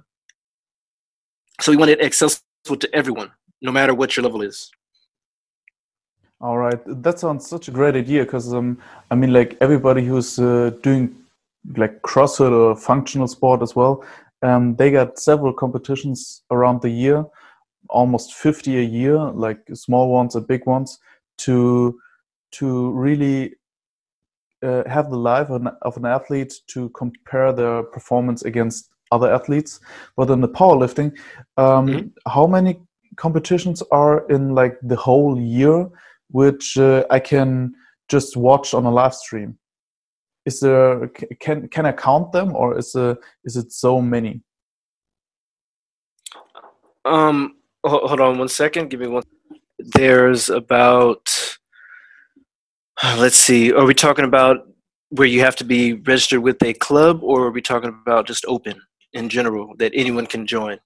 so we want it accessible to everyone, no matter what your level is. All right, that sounds such a great idea because um, I mean, like everybody who's uh, doing like CrossFit or functional sport as well, um, they got several competitions around the year, almost 50 a year, like small ones and big ones, to to really uh, have the life of an athlete to compare their performance against other athletes. But in the powerlifting, um, mm-hmm. how many competitions are in like the whole year, which uh, I can just watch on a live stream? is there can can I count them or is there, is it so many? Um, hold on one second. Give me one. There's about. Let's see. Are we talking about where you have to be registered with a club, or are we talking about just open in general that anyone can join?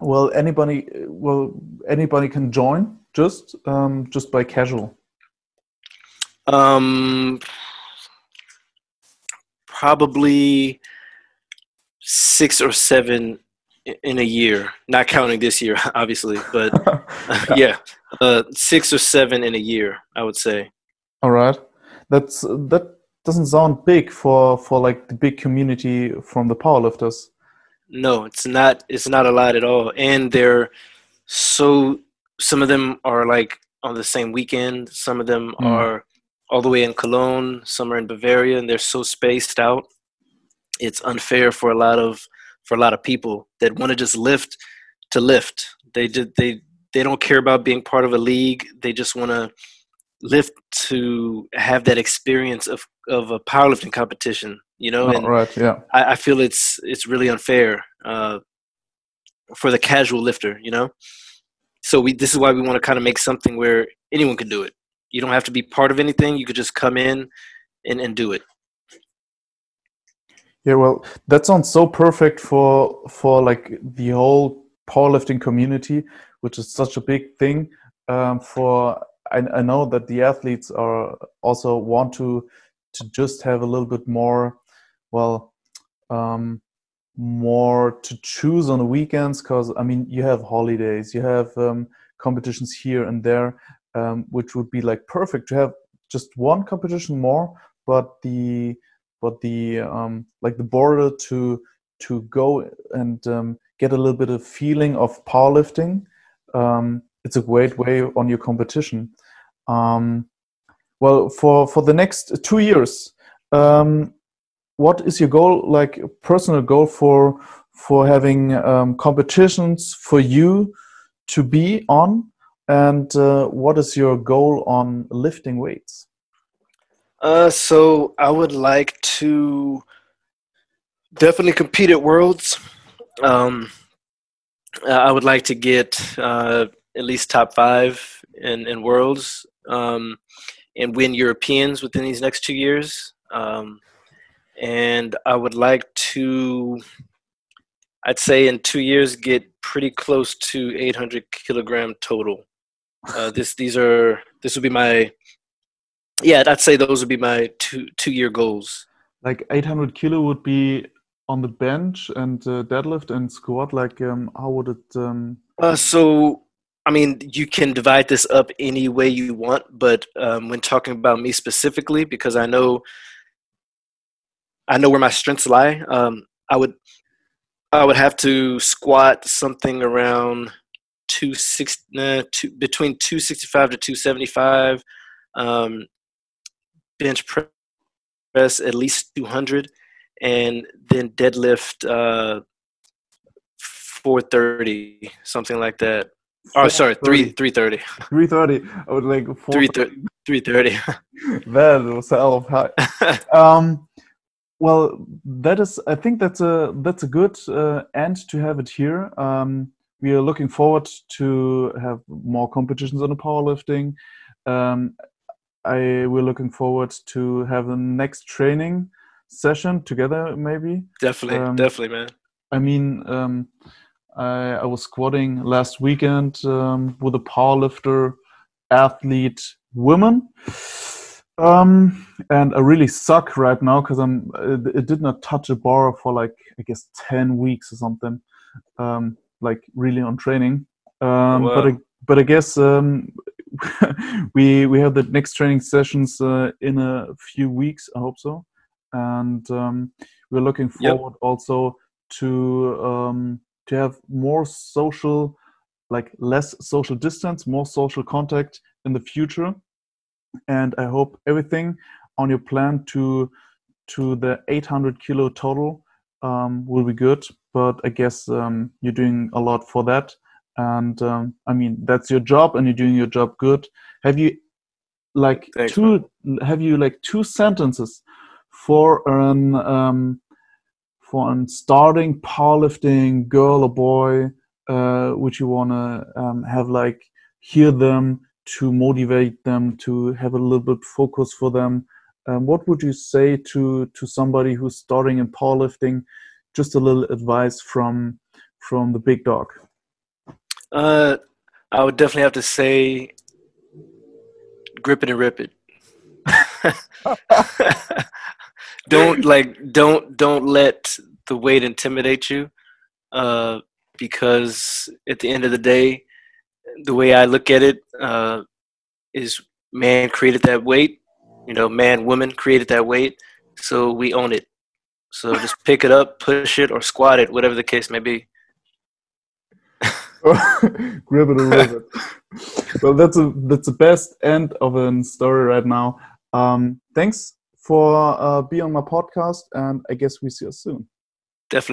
Well, anybody. Well, anybody can join just um, just by casual. Um, probably six or seven in a year, not counting this year, obviously, but yeah, uh, six or seven in a year, I would say. All right, that's that doesn't sound big for for like the big community from the powerlifters. No, it's not. It's not a lot at all, and they're so. Some of them are like on the same weekend. Some of them mm. are all the way in Cologne, some are in Bavaria, and they're so spaced out. It's unfair for a lot of for a lot of people that want to just lift to lift. They did they they don't care about being part of a league. They just want to lift to have that experience of of a powerlifting competition. You know, and right. Yeah. I, I feel it's it's really unfair uh, for the casual lifter. You know, so we this is why we want to kind of make something where anyone can do it. You don't have to be part of anything. You could just come in and, and do it. Yeah, well, that sounds so perfect for for like the whole powerlifting community, which is such a big thing. Um, for I, I know that the athletes are also want to to just have a little bit more, well, um, more to choose on the weekends because I mean you have holidays, you have um, competitions here and there, um, which would be like perfect to have just one competition more, but the but the um, like the border to to go and um, get a little bit of feeling of powerlifting. Um, it's a great way on your competition. Um, well, for for the next two years, um, what is your goal? Like personal goal for for having um, competitions for you to be on, and uh, what is your goal on lifting weights? Uh, so I would like to definitely compete at Worlds. Um, I would like to get uh, at least top five in, in Worlds um, and win Europeans within these next two years. Um, and I would like to, I'd say in two years, get pretty close to 800 kilogram total. Uh, this these are this would be my yeah I'd say those would be my two two year goals. Like 800 kilo would be on the bench and uh, deadlift and squat. Like um, how would it? Um... Uh, so I mean you can divide this up any way you want, but um, when talking about me specifically, because I know I know where my strengths lie, um, I would I would have to squat something around two six uh, two, between 265 to 275 um, bench press at least 200 and then deadlift uh, 430 something like that oh sorry 3 330 330 i would like 330 330 that was hell of high. Um well that is i think that's a that's a good uh, end to have it here. Um we are looking forward to have more competitions on the powerlifting. Um, I we're looking forward to have the next training session together, maybe. Definitely, um, definitely, man. I mean, um, I, I, was squatting last weekend um, with a powerlifter, athlete, woman. Um, and I really suck right now because I'm. It, it, did not touch a bar for like I guess ten weeks or something. Um, like really on training. Um, wow. But I, but I guess um, we we have the next training sessions uh, in a few weeks. I hope so, and um, we're looking forward yep. also to um, to have more social, like less social distance, more social contact in the future. And I hope everything on your plan to to the 800 kilo total um, will be good but I guess um, you're doing a lot for that. And um, I mean, that's your job, and you're doing your job good. Have you like Thanks, two? Man. Have you like two sentences for an um, for an starting powerlifting girl or boy, uh, which you wanna um, have like hear them to motivate them to have a little bit focus for them? Um, what would you say to to somebody who's starting in powerlifting? just a little advice from from the big dog? Uh, I would definitely have to say, grip it and rip it. don't like don't don't let the weight intimidate you, uh, because at the end of the day, the way I look at it uh, is man created that weight. You know, man, woman created that weight, so we own it. So just pick it up, push it, or squat it, whatever the case may be. Grab it or rip it. well, that's a that's the best end of a story right now. Um, thanks for uh, being on my podcast, and I guess we see you soon.